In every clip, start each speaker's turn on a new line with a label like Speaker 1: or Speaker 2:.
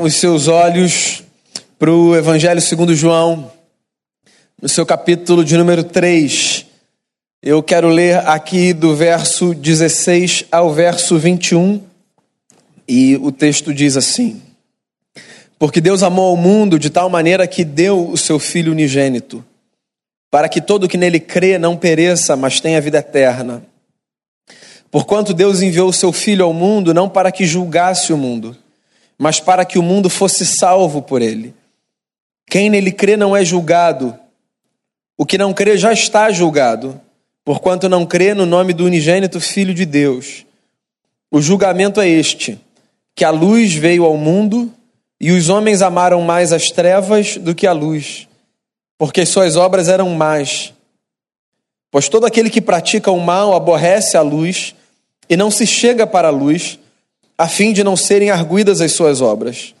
Speaker 1: os seus olhos para o Evangelho segundo João, no seu capítulo de número 3. Eu quero ler aqui do verso 16 ao verso 21, e o texto diz assim: Porque Deus amou o mundo de tal maneira que deu o seu Filho unigênito, para que todo que nele crê não pereça, mas tenha vida eterna. Porquanto Deus enviou o seu Filho ao mundo não para que julgasse o mundo, mas para que o mundo fosse salvo por ele. Quem nele crê não é julgado. O que não crê já está julgado, porquanto não crê no nome do unigênito Filho de Deus. O julgamento é este: que a luz veio ao mundo e os homens amaram mais as trevas do que a luz, porque suas obras eram más. Pois todo aquele que pratica o mal aborrece a luz e não se chega para a luz, a fim de não serem arguidas as suas obras.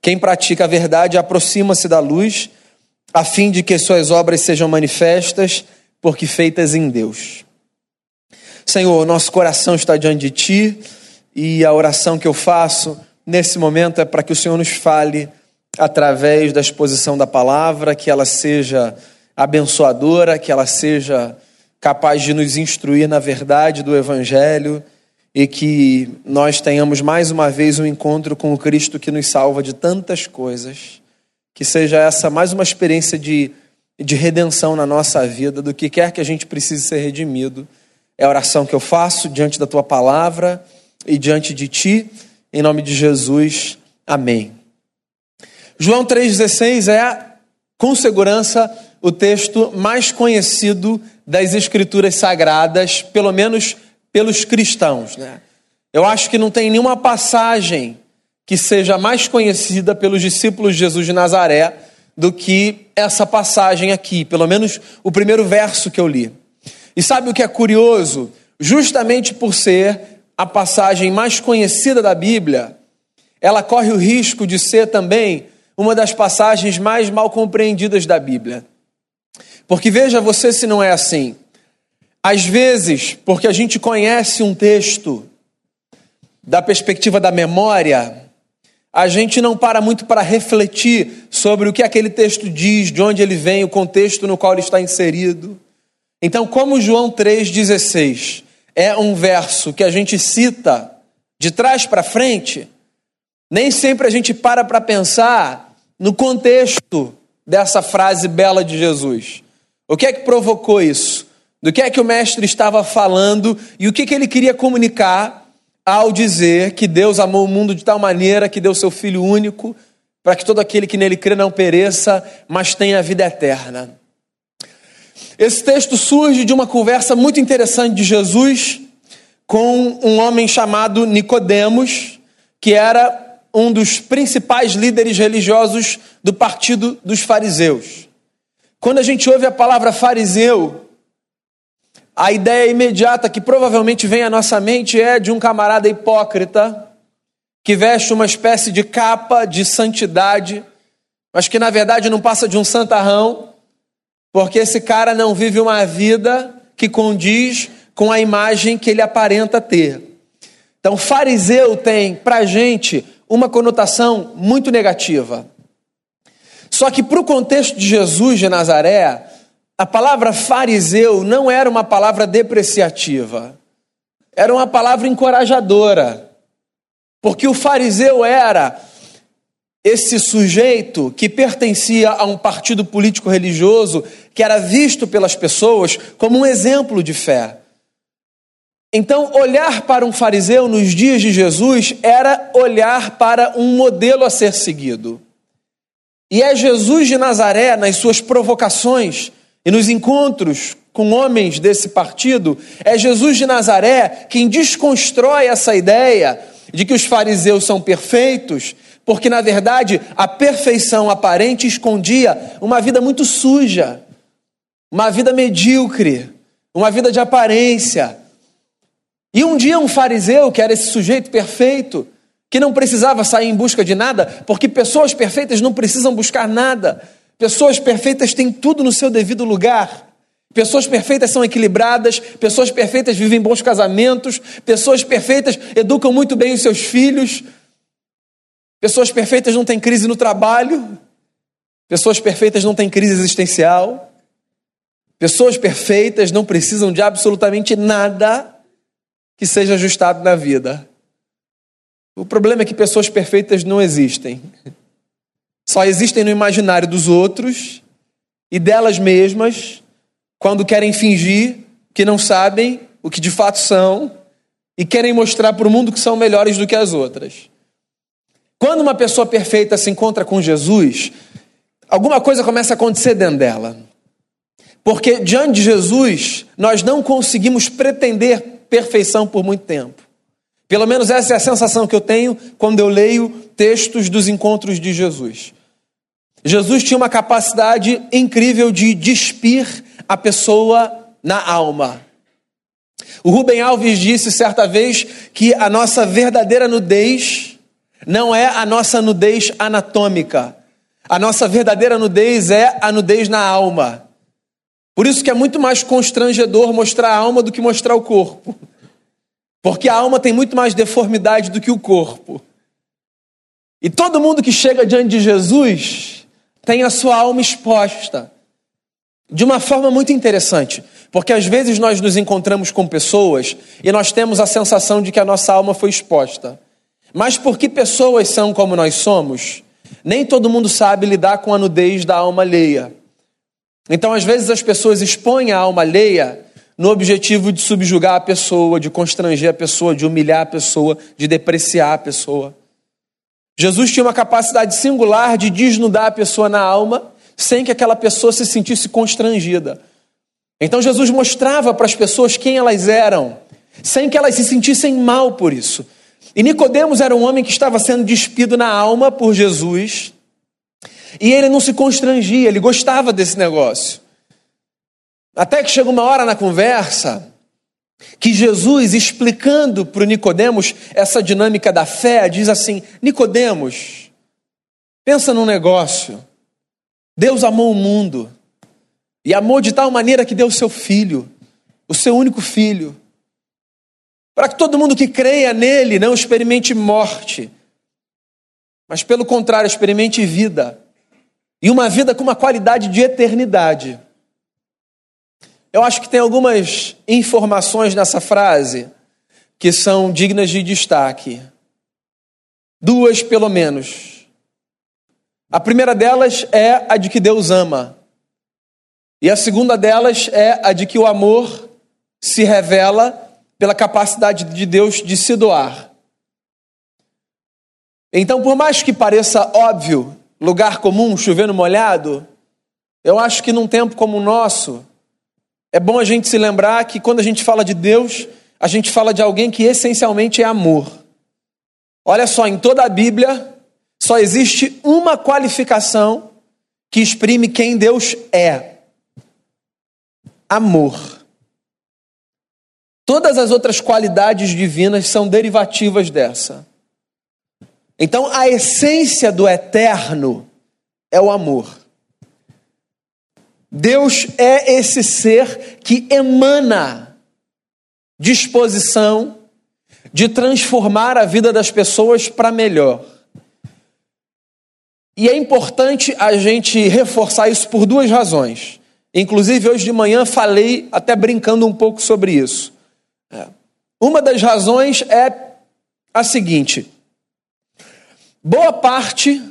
Speaker 1: Quem pratica a verdade aproxima-se da luz, a fim de que suas obras sejam manifestas, porque feitas em Deus. Senhor, nosso coração está diante de Ti e a oração que eu faço nesse momento é para que o Senhor nos fale através da exposição da palavra, que ela seja abençoadora, que ela seja capaz de nos instruir na verdade do Evangelho e que nós tenhamos mais uma vez um encontro com o Cristo que nos salva de tantas coisas. Que seja essa mais uma experiência de, de redenção na nossa vida, do que quer que a gente precise ser redimido. É a oração que eu faço diante da tua palavra e diante de ti, em nome de Jesus. Amém. João 3,16 é, com segurança, o texto mais conhecido das Escrituras Sagradas, pelo menos pelos cristãos. Né? Eu acho que não tem nenhuma passagem que seja mais conhecida pelos discípulos de Jesus de Nazaré do que essa passagem aqui, pelo menos o primeiro verso que eu li. E sabe o que é curioso? Justamente por ser a passagem mais conhecida da Bíblia, ela corre o risco de ser também uma das passagens mais mal compreendidas da Bíblia. Porque veja você se não é assim. Às vezes, porque a gente conhece um texto da perspectiva da memória, a gente não para muito para refletir sobre o que aquele texto diz, de onde ele vem, o contexto no qual ele está inserido. Então, como João 3,16 é um verso que a gente cita de trás para frente, nem sempre a gente para para pensar no contexto dessa frase bela de Jesus. O que é que provocou isso? Do que é que o mestre estava falando e o que, que ele queria comunicar ao dizer que Deus amou o mundo de tal maneira que deu seu Filho único para que todo aquele que nele crê não pereça, mas tenha a vida eterna. Esse texto surge de uma conversa muito interessante de Jesus com um homem chamado Nicodemos, que era um dos principais líderes religiosos do partido dos fariseus. Quando a gente ouve a palavra fariseu, a ideia imediata que provavelmente vem à nossa mente é de um camarada hipócrita que veste uma espécie de capa de santidade, mas que na verdade não passa de um santarrão, porque esse cara não vive uma vida que condiz com a imagem que ele aparenta ter. Então, fariseu tem para gente uma conotação muito negativa. Só que para o contexto de Jesus de Nazaré, a palavra fariseu não era uma palavra depreciativa, era uma palavra encorajadora. Porque o fariseu era esse sujeito que pertencia a um partido político religioso que era visto pelas pessoas como um exemplo de fé. Então, olhar para um fariseu nos dias de Jesus era olhar para um modelo a ser seguido. E é Jesus de Nazaré, nas suas provocações, e nos encontros com homens desse partido, é Jesus de Nazaré quem desconstrói essa ideia de que os fariseus são perfeitos, porque na verdade a perfeição aparente escondia uma vida muito suja, uma vida medíocre, uma vida de aparência. E um dia um fariseu, que era esse sujeito perfeito, que não precisava sair em busca de nada, porque pessoas perfeitas não precisam buscar nada. Pessoas perfeitas têm tudo no seu devido lugar. Pessoas perfeitas são equilibradas, pessoas perfeitas vivem bons casamentos, pessoas perfeitas educam muito bem os seus filhos. Pessoas perfeitas não têm crise no trabalho. Pessoas perfeitas não têm crise existencial. Pessoas perfeitas não precisam de absolutamente nada que seja ajustado na vida. O problema é que pessoas perfeitas não existem. Só existem no imaginário dos outros e delas mesmas quando querem fingir que não sabem o que de fato são e querem mostrar para o mundo que são melhores do que as outras. Quando uma pessoa perfeita se encontra com Jesus, alguma coisa começa a acontecer dentro dela. Porque diante de Jesus, nós não conseguimos pretender perfeição por muito tempo. Pelo menos essa é a sensação que eu tenho quando eu leio textos dos encontros de Jesus. Jesus tinha uma capacidade incrível de despir a pessoa na alma. O Rubem Alves disse certa vez que a nossa verdadeira nudez não é a nossa nudez anatômica. A nossa verdadeira nudez é a nudez na alma. Por isso que é muito mais constrangedor mostrar a alma do que mostrar o corpo. Porque a alma tem muito mais deformidade do que o corpo. E todo mundo que chega diante de Jesus tem a sua alma exposta. De uma forma muito interessante. Porque às vezes nós nos encontramos com pessoas e nós temos a sensação de que a nossa alma foi exposta. Mas porque pessoas são como nós somos, nem todo mundo sabe lidar com a nudez da alma alheia. Então, às vezes, as pessoas expõem a alma alheia no objetivo de subjugar a pessoa, de constranger a pessoa, de humilhar a pessoa, de depreciar a pessoa. Jesus tinha uma capacidade singular de desnudar a pessoa na alma sem que aquela pessoa se sentisse constrangida. Então Jesus mostrava para as pessoas quem elas eram, sem que elas se sentissem mal por isso. E Nicodemos era um homem que estava sendo despido na alma por Jesus, e ele não se constrangia, ele gostava desse negócio. Até que chega uma hora na conversa que Jesus, explicando para Nicodemos essa dinâmica da fé, diz assim: Nicodemos, pensa num negócio. Deus amou o mundo e amou de tal maneira que deu o seu filho, o seu único filho, para que todo mundo que creia nele não experimente morte, mas pelo contrário, experimente vida. E uma vida com uma qualidade de eternidade. Eu acho que tem algumas informações nessa frase que são dignas de destaque. Duas, pelo menos. A primeira delas é a de que Deus ama. E a segunda delas é a de que o amor se revela pela capacidade de Deus de se doar. Então, por mais que pareça óbvio, lugar comum, chovendo molhado, eu acho que num tempo como o nosso, é bom a gente se lembrar que quando a gente fala de Deus, a gente fala de alguém que essencialmente é amor. Olha só, em toda a Bíblia, só existe uma qualificação que exprime quem Deus é: amor. Todas as outras qualidades divinas são derivativas dessa. Então, a essência do eterno é o amor. Deus é esse ser que emana disposição de transformar a vida das pessoas para melhor. E é importante a gente reforçar isso por duas razões. Inclusive, hoje de manhã falei, até brincando um pouco sobre isso. É. Uma das razões é a seguinte: boa parte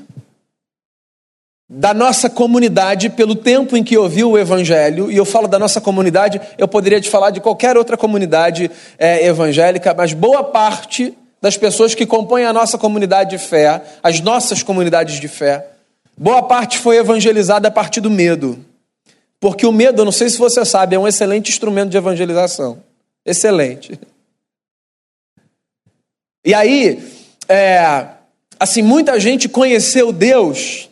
Speaker 1: da nossa comunidade, pelo tempo em que ouviu o Evangelho, e eu falo da nossa comunidade, eu poderia te falar de qualquer outra comunidade é, evangélica, mas boa parte das pessoas que compõem a nossa comunidade de fé, as nossas comunidades de fé, boa parte foi evangelizada a partir do medo. Porque o medo, eu não sei se você sabe, é um excelente instrumento de evangelização. Excelente. E aí, é, assim, muita gente conheceu Deus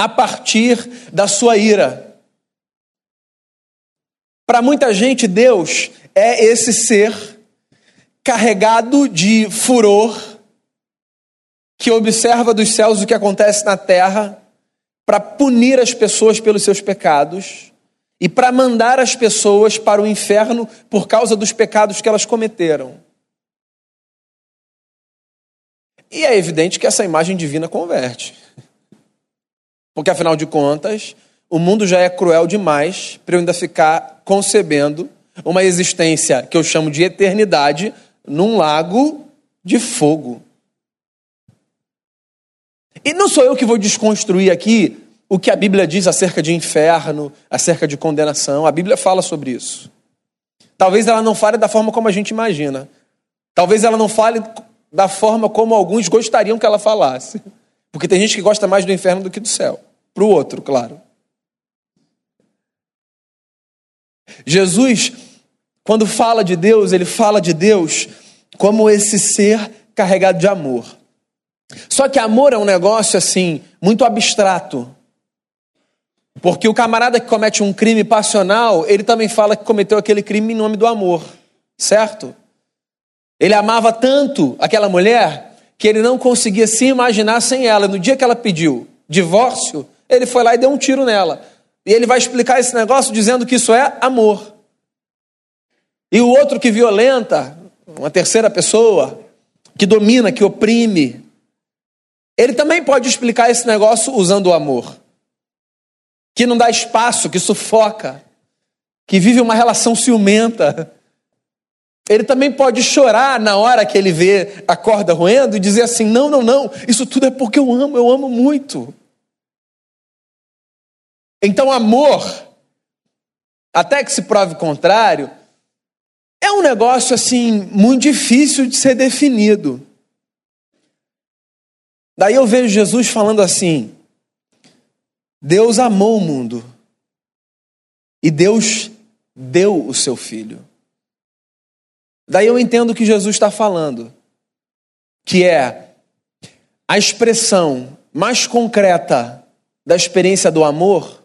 Speaker 1: a partir da sua ira. Para muita gente, Deus é esse ser carregado de furor, que observa dos céus o que acontece na terra, para punir as pessoas pelos seus pecados e para mandar as pessoas para o inferno por causa dos pecados que elas cometeram. E é evidente que essa imagem divina converte. Porque afinal de contas, o mundo já é cruel demais para eu ainda ficar concebendo uma existência que eu chamo de eternidade num lago de fogo. E não sou eu que vou desconstruir aqui o que a Bíblia diz acerca de inferno, acerca de condenação. A Bíblia fala sobre isso. Talvez ela não fale da forma como a gente imagina. Talvez ela não fale da forma como alguns gostariam que ela falasse. Porque tem gente que gosta mais do inferno do que do céu. Para o outro, claro. Jesus, quando fala de Deus, ele fala de Deus como esse ser carregado de amor. Só que amor é um negócio assim, muito abstrato. Porque o camarada que comete um crime passional, ele também fala que cometeu aquele crime em nome do amor, certo? Ele amava tanto aquela mulher que ele não conseguia se imaginar sem ela. No dia que ela pediu divórcio, ele foi lá e deu um tiro nela. E ele vai explicar esse negócio dizendo que isso é amor. E o outro que violenta, uma terceira pessoa, que domina, que oprime, ele também pode explicar esse negócio usando o amor. Que não dá espaço, que sufoca, que vive uma relação ciumenta. Ele também pode chorar na hora que ele vê a corda roendo e dizer assim: não, não, não, isso tudo é porque eu amo, eu amo muito. Então, amor, até que se prove contrário, é um negócio assim muito difícil de ser definido. Daí eu vejo Jesus falando assim: Deus amou o mundo e Deus deu o seu filho. Daí eu entendo o que Jesus está falando, que é a expressão mais concreta da experiência do amor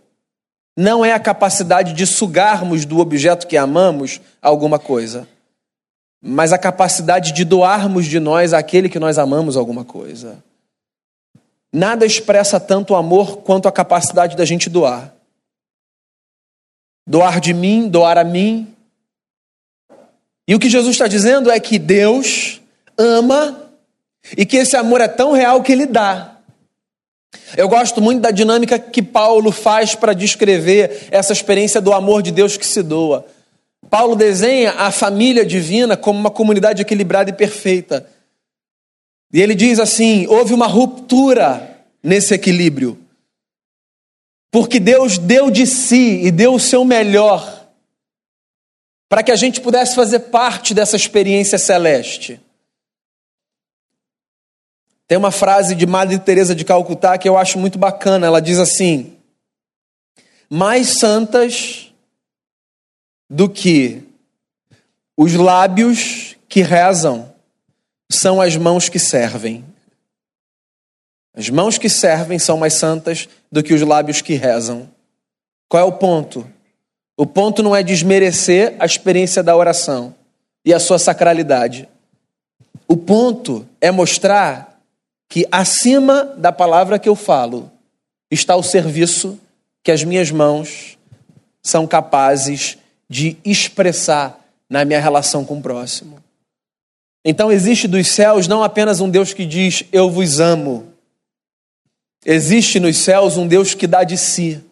Speaker 1: não é a capacidade de sugarmos do objeto que amamos alguma coisa, mas a capacidade de doarmos de nós àquele que nós amamos alguma coisa. Nada expressa tanto o amor quanto a capacidade da gente doar. Doar de mim, doar a mim. E o que Jesus está dizendo é que Deus ama e que esse amor é tão real que ele dá. Eu gosto muito da dinâmica que Paulo faz para descrever essa experiência do amor de Deus que se doa. Paulo desenha a família divina como uma comunidade equilibrada e perfeita. E ele diz assim: houve uma ruptura nesse equilíbrio. Porque Deus deu de si e deu o seu melhor para que a gente pudesse fazer parte dessa experiência celeste. Tem uma frase de Madre Teresa de Calcutá que eu acho muito bacana. Ela diz assim: mais santas do que os lábios que rezam são as mãos que servem. As mãos que servem são mais santas do que os lábios que rezam. Qual é o ponto? O ponto não é desmerecer a experiência da oração e a sua sacralidade. O ponto é mostrar que acima da palavra que eu falo está o serviço que as minhas mãos são capazes de expressar na minha relação com o próximo. Então existe dos céus não apenas um Deus que diz eu vos amo. Existe nos céus um Deus que dá de si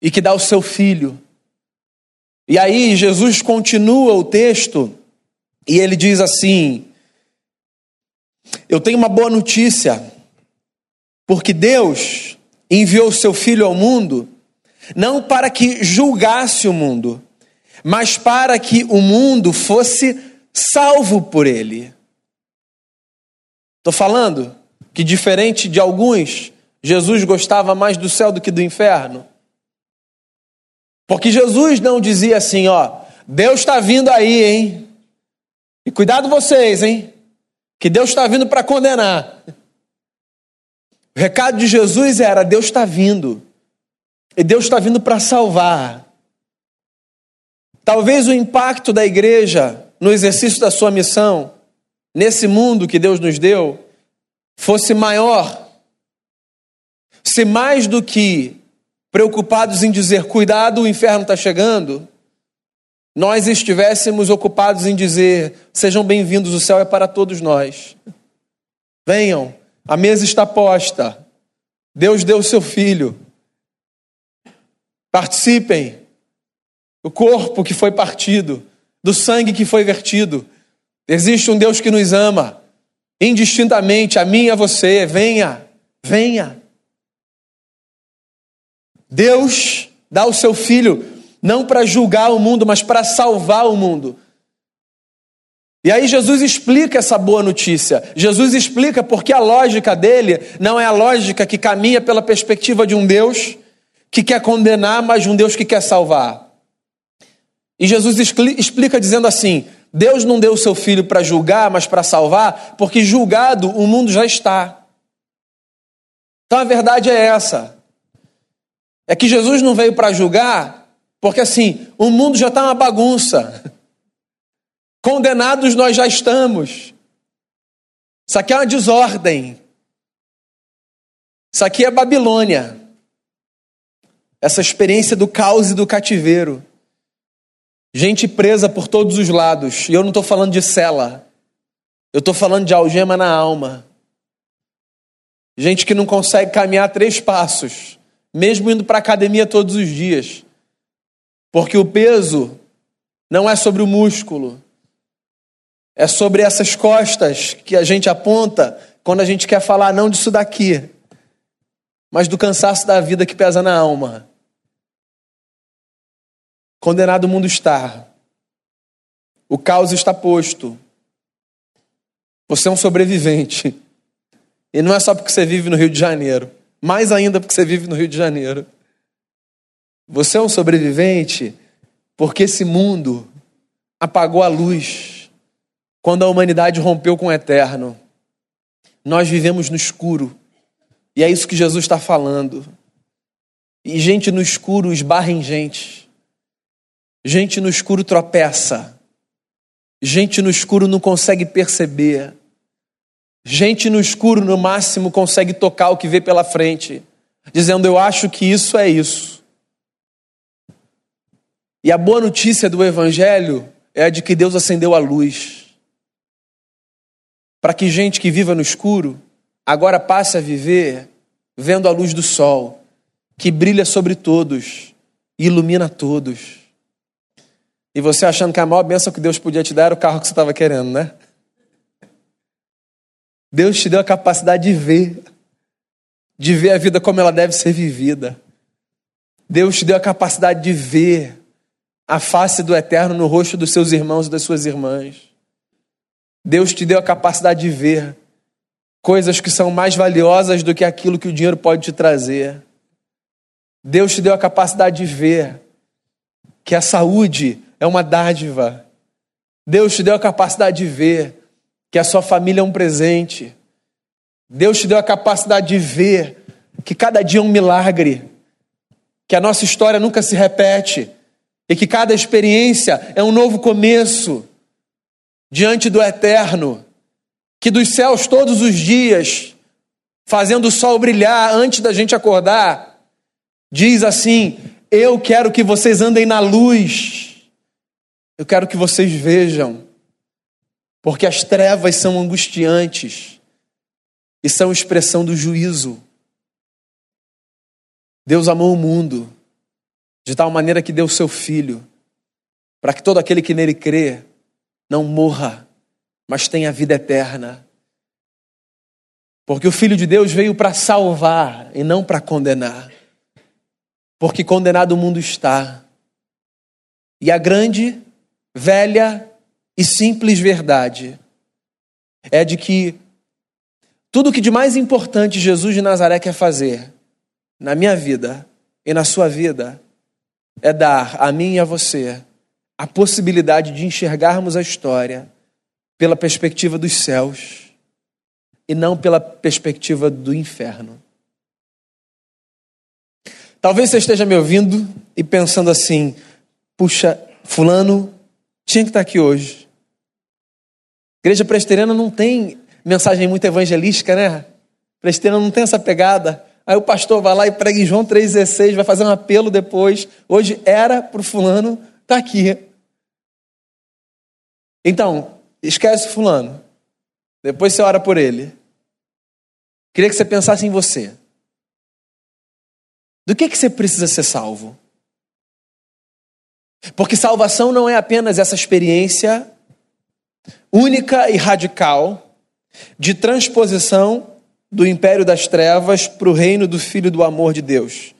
Speaker 1: e que dá o seu filho. E aí Jesus continua o texto e ele diz assim: eu tenho uma boa notícia, porque Deus enviou seu Filho ao mundo não para que julgasse o mundo, mas para que o mundo fosse salvo por ele. Estou falando que, diferente de alguns, Jesus gostava mais do céu do que do inferno. Porque Jesus não dizia assim, ó, Deus está vindo aí, hein? E cuidado vocês, hein? que Deus está vindo para condenar. O recado de Jesus era: Deus está vindo. E Deus está vindo para salvar. Talvez o impacto da igreja no exercício da sua missão, nesse mundo que Deus nos deu, fosse maior. Se mais do que preocupados em dizer cuidado, o inferno está chegando, nós estivéssemos ocupados em dizer: sejam bem-vindos, o céu é para todos nós. Venham, a mesa está posta. Deus deu o seu filho. Participem. O corpo que foi partido, do sangue que foi vertido. Existe um Deus que nos ama, indistintamente, a mim e a você. Venha, venha. Deus dá o seu filho não para julgar o mundo, mas para salvar o mundo. E aí Jesus explica essa boa notícia. Jesus explica porque a lógica dele não é a lógica que caminha pela perspectiva de um Deus que quer condenar, mas de um Deus que quer salvar. E Jesus explica dizendo assim: Deus não deu o seu filho para julgar, mas para salvar, porque julgado o mundo já está. Então a verdade é essa. É que Jesus não veio para julgar, porque assim, o mundo já está uma bagunça. Condenados nós já estamos. Isso aqui é uma desordem. Isso aqui é Babilônia. Essa experiência do caos e do cativeiro. Gente presa por todos os lados. E eu não estou falando de cela. Eu estou falando de algema na alma. Gente que não consegue caminhar três passos, mesmo indo para a academia todos os dias. Porque o peso não é sobre o músculo, é sobre essas costas que a gente aponta quando a gente quer falar não disso daqui, mas do cansaço da vida que pesa na alma. Condenado o mundo está. O caos está posto. Você é um sobrevivente. E não é só porque você vive no Rio de Janeiro, mais ainda porque você vive no Rio de Janeiro. Você é um sobrevivente porque esse mundo apagou a luz quando a humanidade rompeu com o eterno. Nós vivemos no escuro. E é isso que Jesus está falando. E gente no escuro esbarra em gente. Gente no escuro tropeça. Gente no escuro não consegue perceber. Gente no escuro, no máximo, consegue tocar o que vê pela frente, dizendo: Eu acho que isso é isso. E a boa notícia do Evangelho é a de que Deus acendeu a luz para que gente que viva no escuro agora passe a viver vendo a luz do sol, que brilha sobre todos e ilumina todos. E você achando que a maior bênção que Deus podia te dar era o carro que você estava querendo, né? Deus te deu a capacidade de ver, de ver a vida como ela deve ser vivida. Deus te deu a capacidade de ver a face do eterno no rosto dos seus irmãos e das suas irmãs. Deus te deu a capacidade de ver coisas que são mais valiosas do que aquilo que o dinheiro pode te trazer. Deus te deu a capacidade de ver que a saúde é uma dádiva. Deus te deu a capacidade de ver que a sua família é um presente. Deus te deu a capacidade de ver que cada dia é um milagre, que a nossa história nunca se repete e que cada experiência é um novo começo diante do eterno, que dos céus todos os dias, fazendo o sol brilhar antes da gente acordar, diz assim: Eu quero que vocês andem na luz, eu quero que vocês vejam, porque as trevas são angustiantes e são expressão do juízo. Deus amou o mundo de tal maneira que deu o seu filho, para que todo aquele que nele crê não morra, mas tenha vida eterna. Porque o Filho de Deus veio para salvar e não para condenar. Porque condenado o mundo está. E a grande, velha e simples verdade é de que tudo o que de mais importante Jesus de Nazaré quer fazer na minha vida e na sua vida é dar a mim e a você a possibilidade de enxergarmos a história pela perspectiva dos céus e não pela perspectiva do inferno. Talvez você esteja me ouvindo e pensando assim: puxa, Fulano tinha que estar aqui hoje. Igreja presbiteriana não tem mensagem muito evangelística, né? Presbiteriana não tem essa pegada. Aí o pastor vai lá e prega em João 3,16, vai fazer um apelo depois. Hoje era para o fulano tá aqui. Então, esquece fulano. Depois você ora por ele. Queria que você pensasse em você. Do que, que você precisa ser salvo? Porque salvação não é apenas essa experiência única e radical de transposição do império das trevas para o reino do Filho do amor de Deus,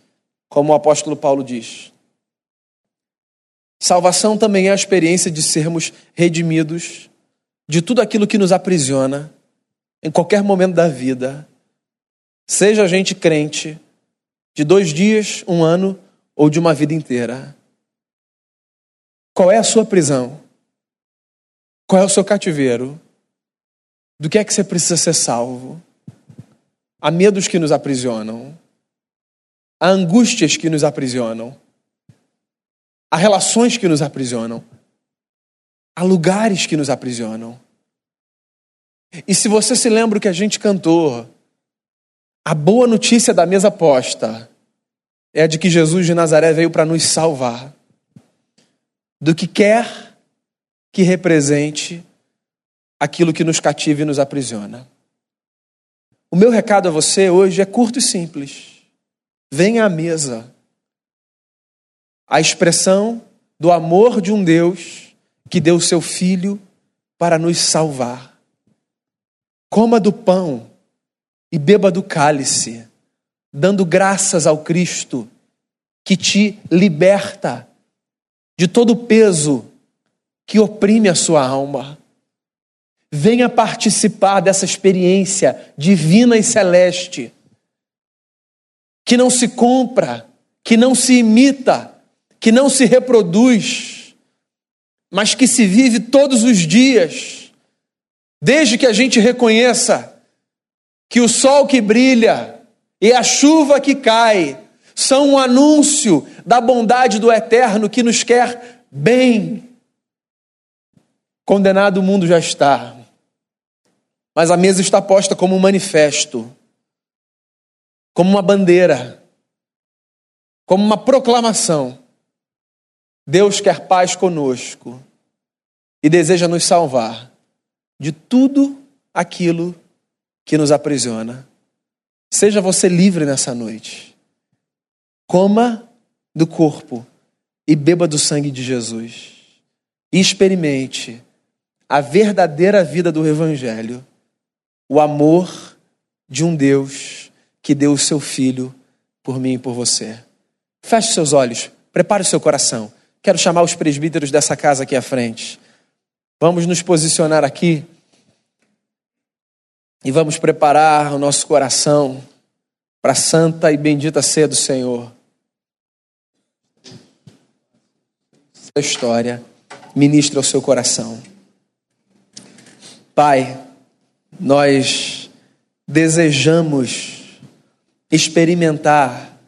Speaker 1: como o apóstolo Paulo diz. Salvação também é a experiência de sermos redimidos de tudo aquilo que nos aprisiona em qualquer momento da vida, seja a gente crente de dois dias, um ano ou de uma vida inteira. Qual é a sua prisão? Qual é o seu cativeiro? Do que é que você precisa ser salvo? Há medos que nos aprisionam, há angústias que nos aprisionam, há relações que nos aprisionam, há lugares que nos aprisionam. E se você se lembra o que a gente cantou, a boa notícia da mesa posta é a de que Jesus de Nazaré veio para nos salvar do que quer que represente aquilo que nos cativa e nos aprisiona. O meu recado a você hoje é curto e simples. Venha à mesa. A expressão do amor de um Deus que deu seu filho para nos salvar. Coma do pão e beba do cálice, dando graças ao Cristo que te liberta de todo o peso que oprime a sua alma. Venha participar dessa experiência divina e celeste, que não se compra, que não se imita, que não se reproduz, mas que se vive todos os dias, desde que a gente reconheça que o sol que brilha e a chuva que cai são um anúncio da bondade do eterno que nos quer bem. Condenado o mundo já está, mas a mesa está posta como um manifesto, como uma bandeira, como uma proclamação. Deus quer paz conosco e deseja nos salvar de tudo aquilo que nos aprisiona. Seja você livre nessa noite. Coma do corpo e beba do sangue de Jesus. E experimente a verdadeira vida do Evangelho, o amor de um Deus que deu o seu Filho por mim e por você. Feche seus olhos, prepare o seu coração. Quero chamar os presbíteros dessa casa aqui à frente. Vamos nos posicionar aqui e vamos preparar o nosso coração para a santa e bendita ceia do Senhor. A história ministra ao seu coração. Pai, nós desejamos experimentar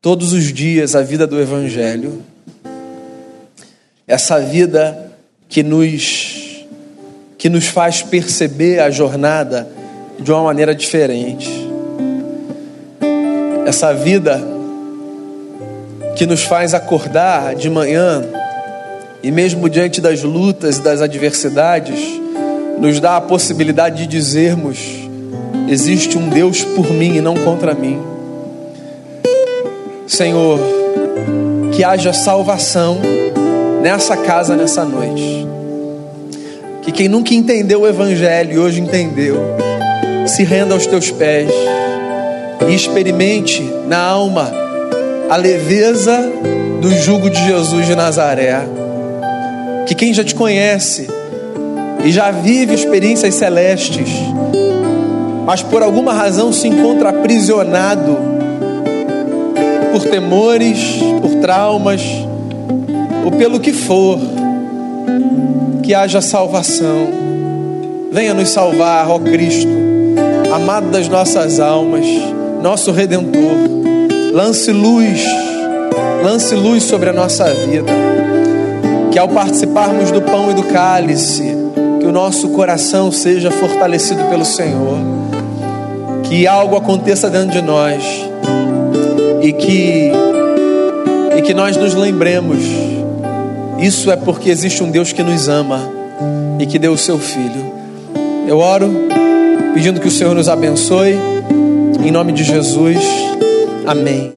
Speaker 1: todos os dias a vida do Evangelho, essa vida que nos, que nos faz perceber a jornada de uma maneira diferente. Essa vida que nos faz acordar de manhã e, mesmo diante das lutas e das adversidades, nos dá a possibilidade de dizermos: existe um Deus por mim e não contra mim. Senhor, que haja salvação nessa casa nessa noite. Que quem nunca entendeu o Evangelho e hoje entendeu, se renda aos teus pés e experimente na alma a leveza do jugo de Jesus de Nazaré. Que quem já te conhece e já vive experiências celestes, mas por alguma razão se encontra aprisionado por temores, por traumas, ou pelo que for, que haja salvação. Venha nos salvar, ó Cristo amado das nossas almas, nosso redentor, lance luz, lance luz sobre a nossa vida. Que ao participarmos do pão e do cálice, nosso coração seja fortalecido pelo Senhor, que algo aconteça dentro de nós e que e que nós nos lembremos. Isso é porque existe um Deus que nos ama e que deu o seu filho. Eu oro pedindo que o Senhor nos abençoe Em nome de Jesus, amém.